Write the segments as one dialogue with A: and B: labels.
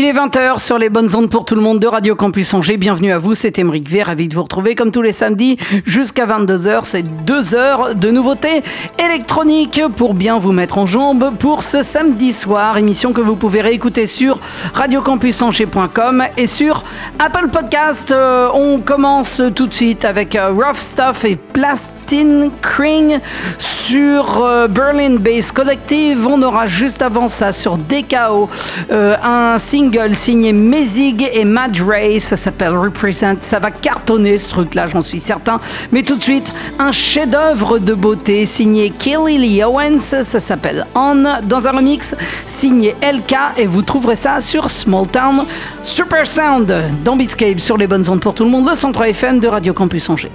A: Il est 20h sur les bonnes ondes pour tout le monde de Radio Campus Angers. Bienvenue à vous, c'est Émeric V, ravi de vous retrouver comme tous les samedis jusqu'à 22h. C'est deux heures de nouveautés électroniques pour bien vous mettre en jambes pour ce samedi soir. Émission que vous pouvez réécouter sur radiocampusangers.com et sur Apple Podcast. Euh, on commence tout de suite avec euh, Rough Stuff et Plastin Kring sur euh, Berlin Base Collective. On aura juste avant ça sur DKO un single signé Mezig et Mad Ray. Ça s'appelle Represent. Ça va cartonner ce truc-là, j'en suis certain. Mais tout de suite, un chef-d'œuvre de beauté signé Kelly Lee Owens. Ça s'appelle On dans un remix signé LK et vous trouverez ça sur Small Town Super Sound dans Beatscape sur les bonnes ondes pour tout le monde, le centre FM de Radio Campus Angers.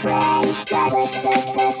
B: Christ.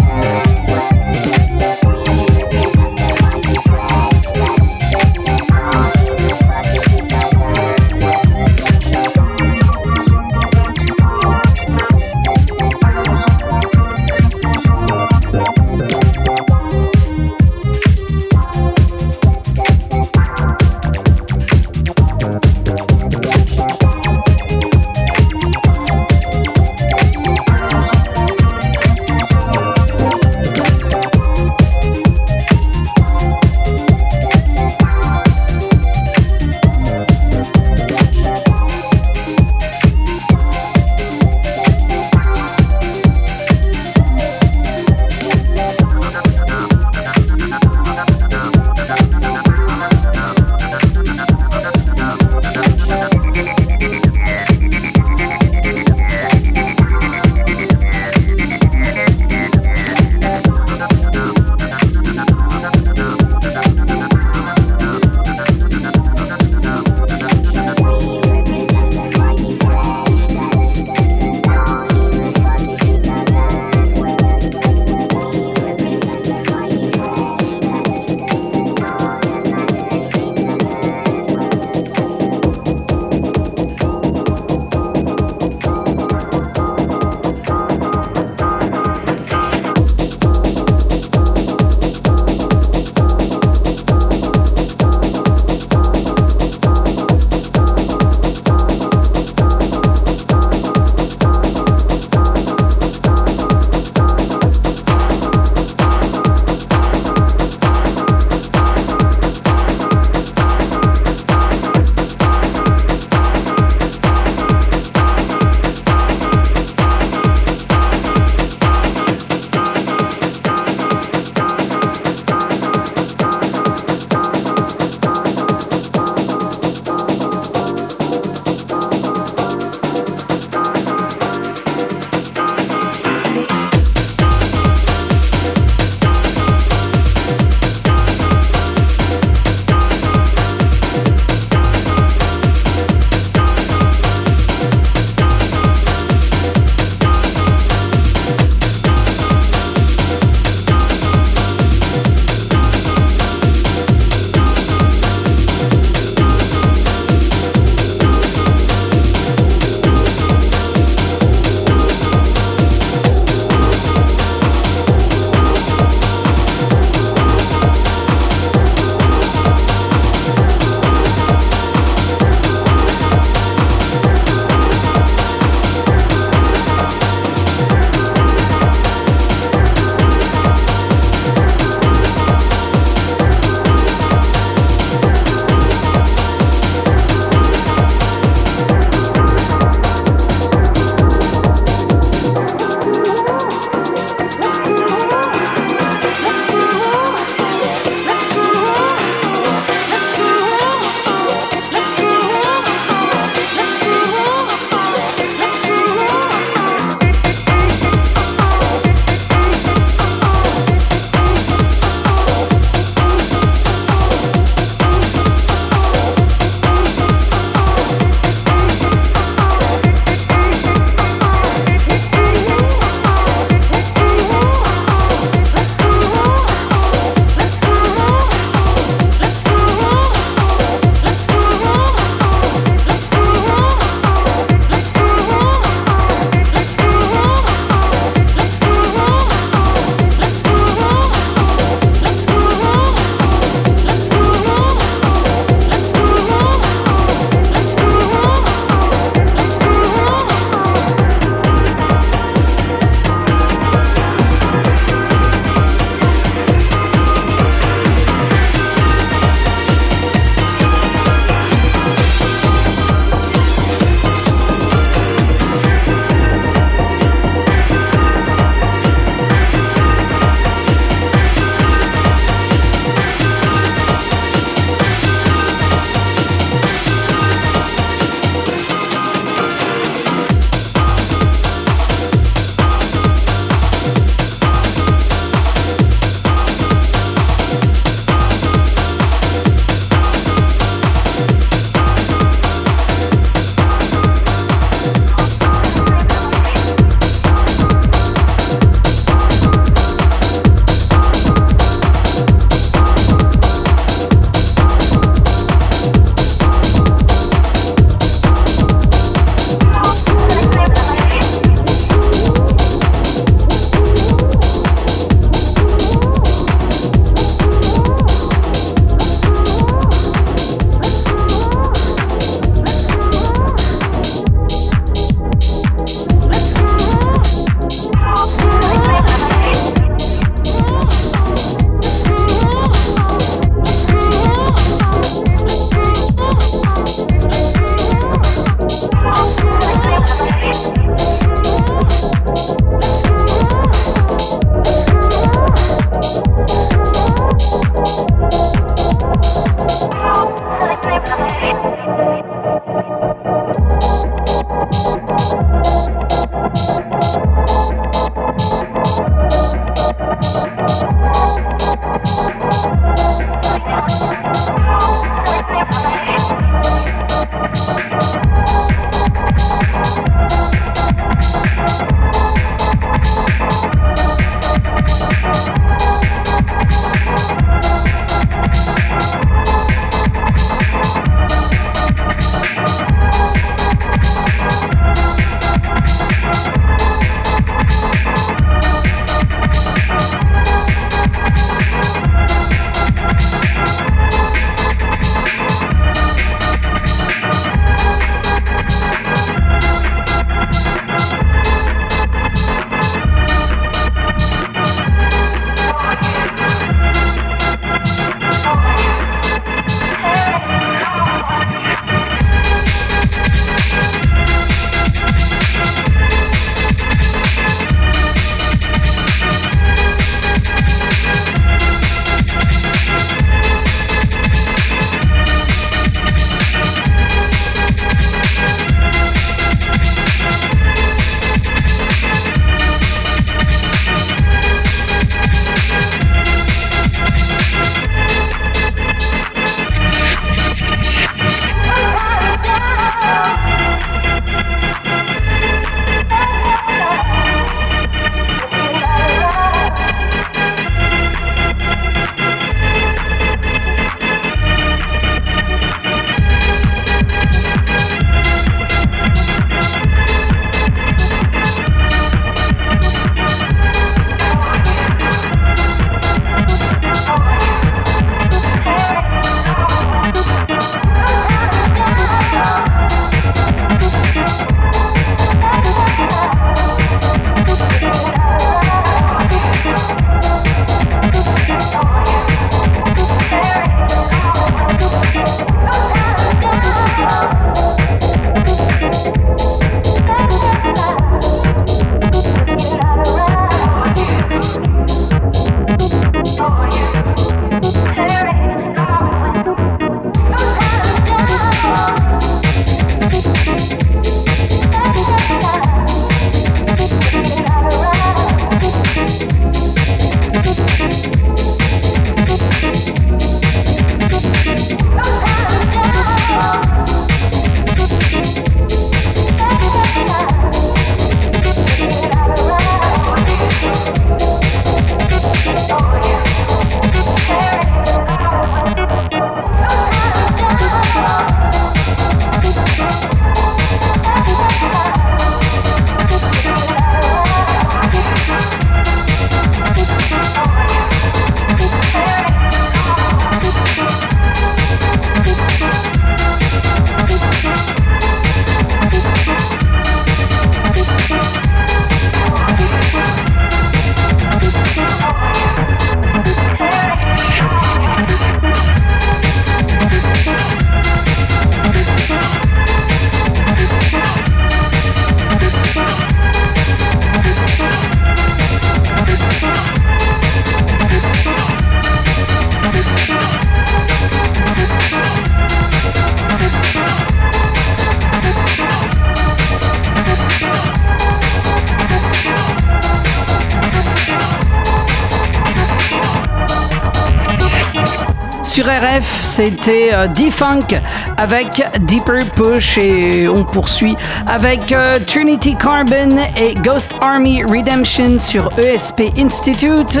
A: Sur RF, c'était euh, D-Funk avec Deeper Push et on poursuit avec euh, Trinity Carbon et Ghost Army Redemption sur ESP Institute,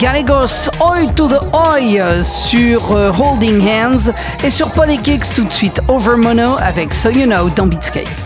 A: Gallegos Oi to the Oi sur euh, Holding Hands et sur Polykicks tout de suite Over Mono avec So You Know dans Beatscape.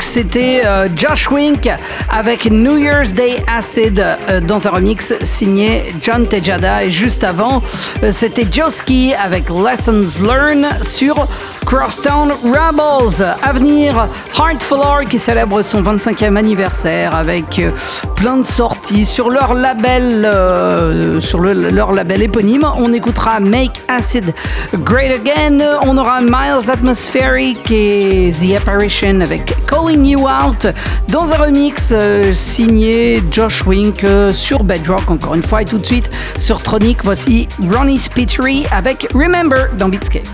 A: C'était euh, Josh Wink avec New Year's Day Acid euh, dans un remix signé John Tejada. Et juste avant, euh, c'était Joski avec Lessons Learned sur Crosstown Rebels. À venir, Heartful qui célèbre son 25e anniversaire avec plein de sorties sur leur label, sur leur label éponyme. On écoutera Make Acid Great Again. On aura Miles Atmospheric et The Apparition avec Calling You Out dans un remix euh, signé Josh Wink euh, sur Bedrock encore une fois et tout de suite sur Tronic voici Ronnie Spittery avec Remember dans Beatscape.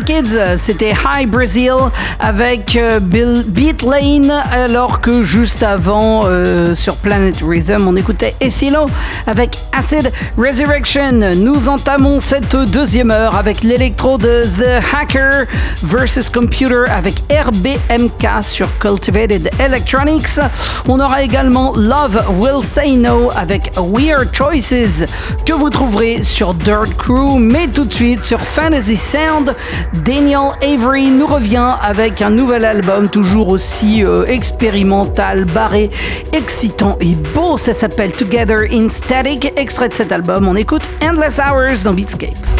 A: Kids, c'était High Brazil avec euh, Bill Beat Lane, alors que juste avant, euh, sur Planet Rhythm, on écoutait Ethilo avec Acid Resurrection. Nous entamons cette deuxième heure avec l'électro de The Hacker versus Computer avec RBMK sur Cultivated Electronics. On aura également Love Will Say No avec Weird Choices que vous trouverez sur Dirt Crew, mais tout de suite sur Fantasy Sound, Daniel Avery nous revient avec un nouvel album toujours aussi euh, expérimental, barré, excitant et beau. Ça s'appelle Together in Static. Extrait de cet album, on écoute Endless Hours dans Beatscape.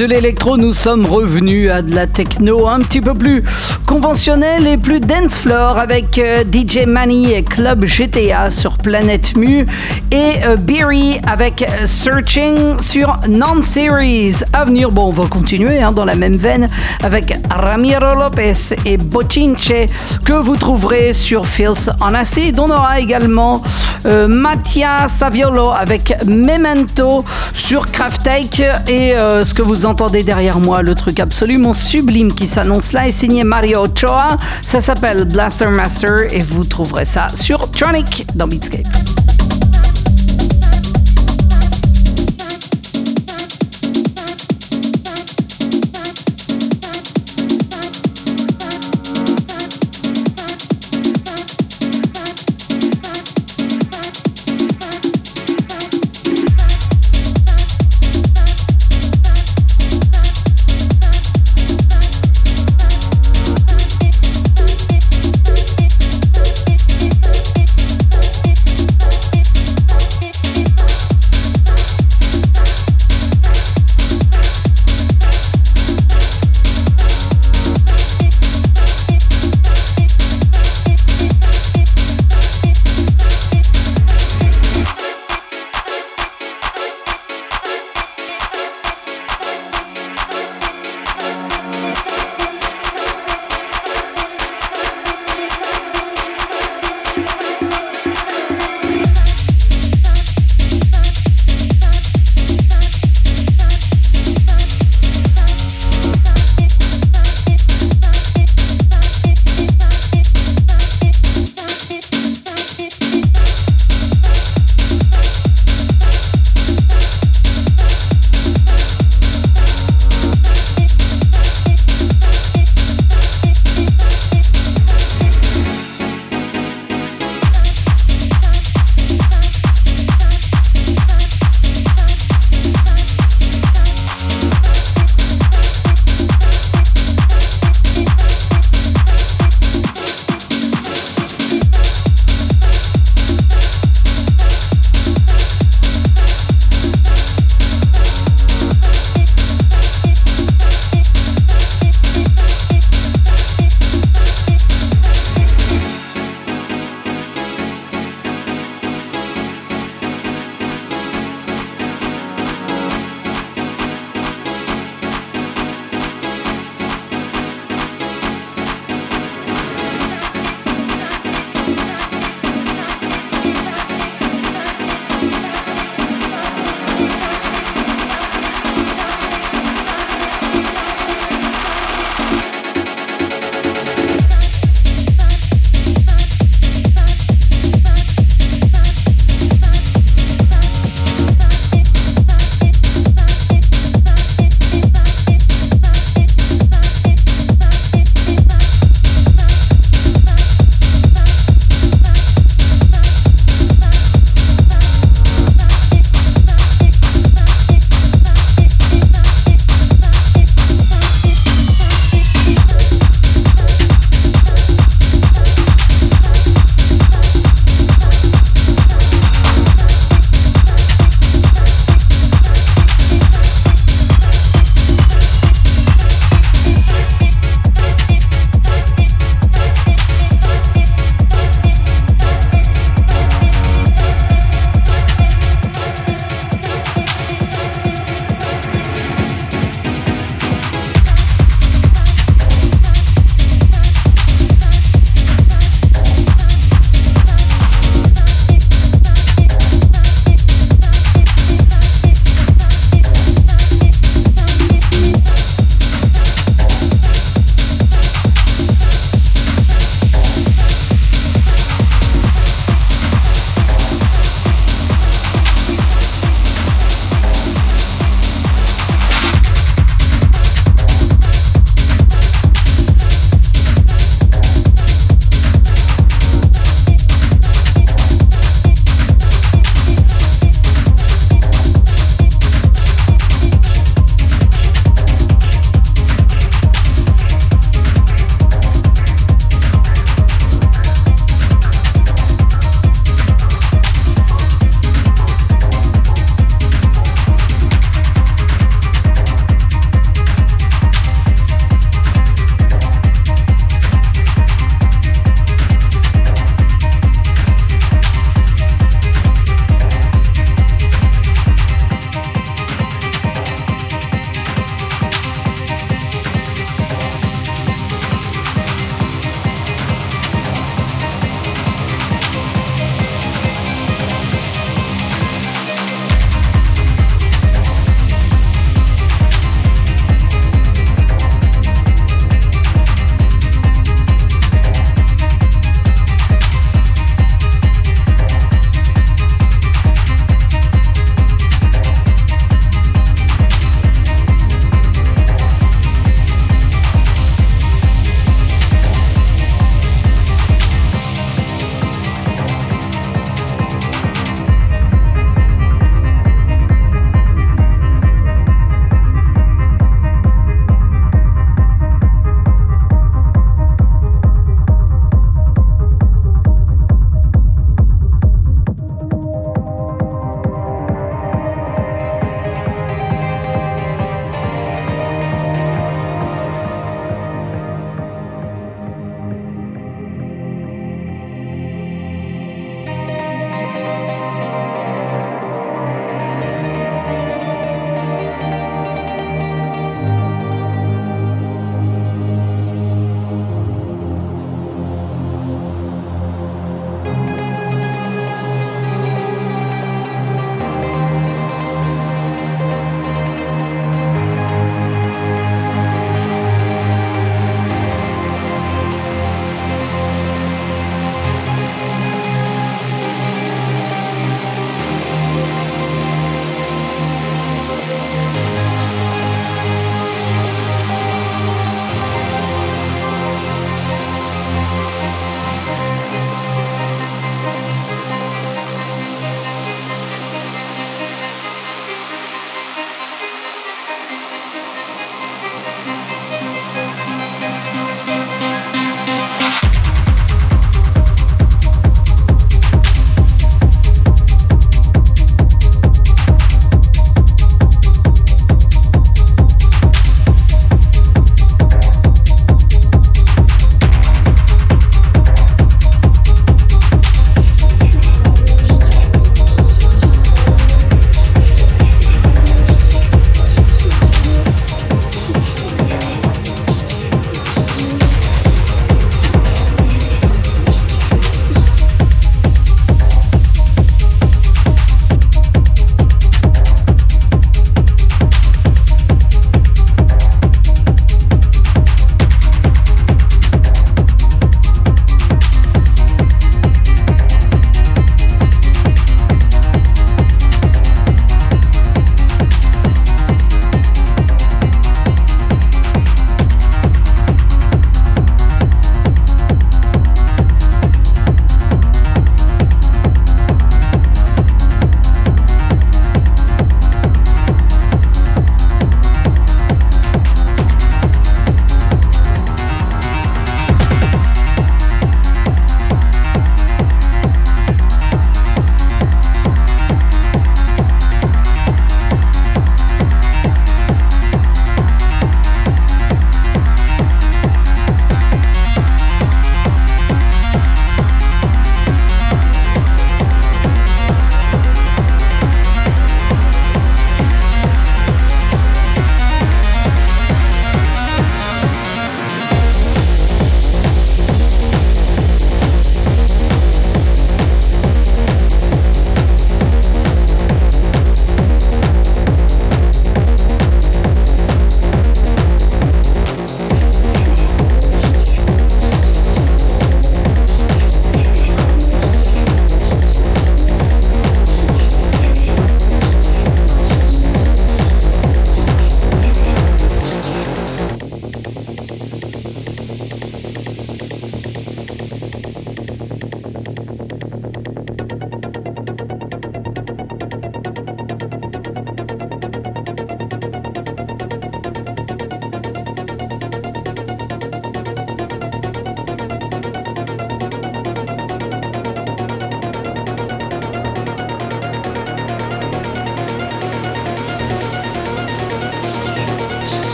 A: De l'électro, nous sommes revenus à de la techno un petit peu plus conventionnelle et plus dance floor avec euh, DJ Manny et Club GTA sur Planète Mu et euh, Beery avec euh, Searching sur Non-Series. À venir, bon, on va continuer hein, dans la même veine avec Ramiro Lopez et Bochinche que vous trouverez sur Filth on Acid. On aura également Mattia Saviolo avec Memento sur Craftake et ce que vous entendez derrière moi, le truc absolument sublime qui s'annonce là est signé Mario Ça s'appelle Blaster Master et vous trouverez ça sur Tronic dans Beatscape.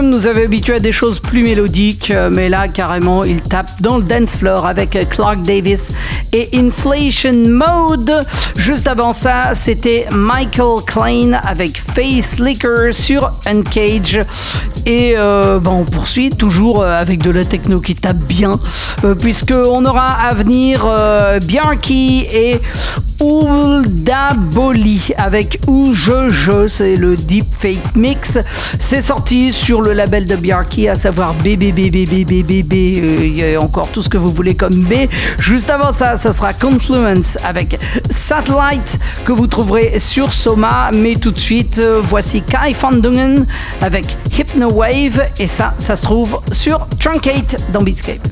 A: Nous avait habitué à des choses plus mélodiques, euh, mais là carrément il tape dans le dance floor avec Clark Davis et Inflation Mode. Juste avant ça, c'était Michael Klein avec Face Liquor sur Uncage. Et euh, on poursuit toujours euh, avec de la techno qui tape bien, puisque on aura à venir Bianchi et Boli avec Ou Je Je, c'est le Deep Fake Mix. C'est sorti sur le label de Bjarki, à savoir BBBBBBB. Il y a encore tout ce que vous voulez comme B. Juste avant ça, ça sera Confluence avec Satellite que vous trouverez sur Soma. Mais tout de suite, voici Kai van Dungen avec Hypno Wave. Et ça, ça se trouve sur Truncate dans Beatscape.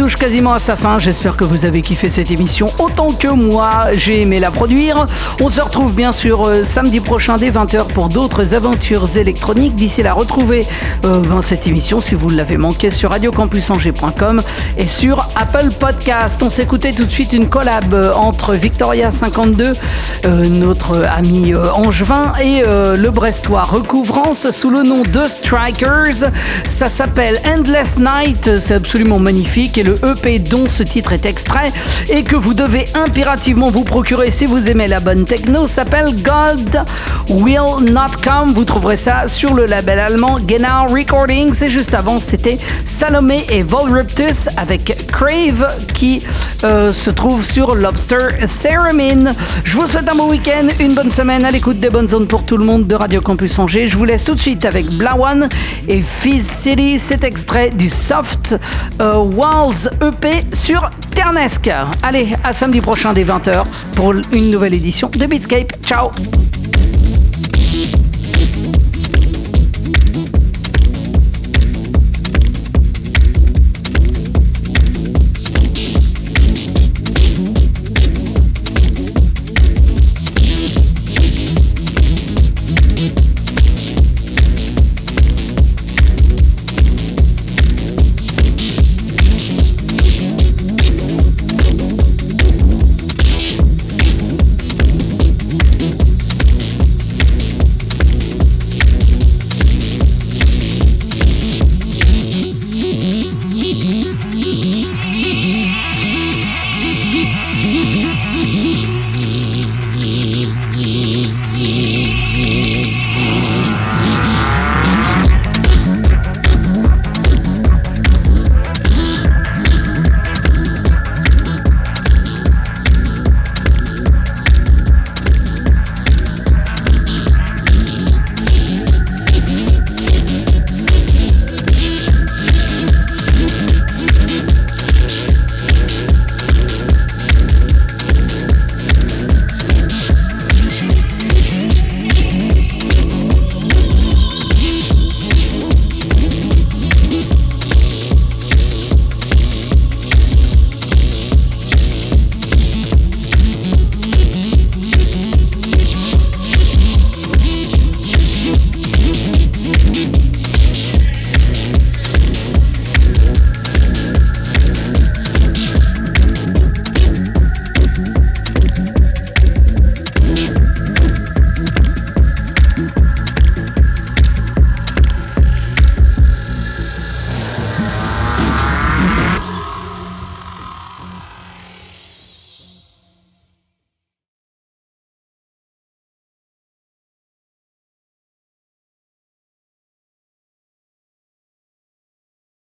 A: Touche quasiment à sa fin. J'espère que vous avez kiffé cette émission autant que moi. J'ai aimé la produire. On se retrouve bien sûr euh, samedi prochain dès 20h pour d'autres aventures électroniques. D'ici là, retrouvez euh, ben, cette émission si vous l'avez manqué sur radiocampusangers.com et sur Apple Podcast. On s'écoutait tout de suite une collab euh, entre Victoria 52, notre ami Angevin, et le Brestois Recouvrance sous le nom de Strikers. Ça s'appelle Endless Night. C'est absolument magnifique et le EP dont ce titre est extrait et que vous devez impérativement vous procurer si vous aimez la bonne techno s'appelle God Will Not Come. Vous trouverez ça sur le label allemand Genau Recordings et juste avant c'était Salomé et Volruptus avec Crave qui euh, se trouve sur Lobster Theremin. Je vous souhaite un bon week-end, une bonne semaine à l'écoute des bonnes zones pour tout le monde de Radio Campus Angers. Je vous laisse tout de suite avec Blawan et Fizz City, cet extrait du Soft euh, Walls EP sur Ternesque. Allez, à samedi prochain dès 20h pour une nouvelle édition de Beatscape. Ciao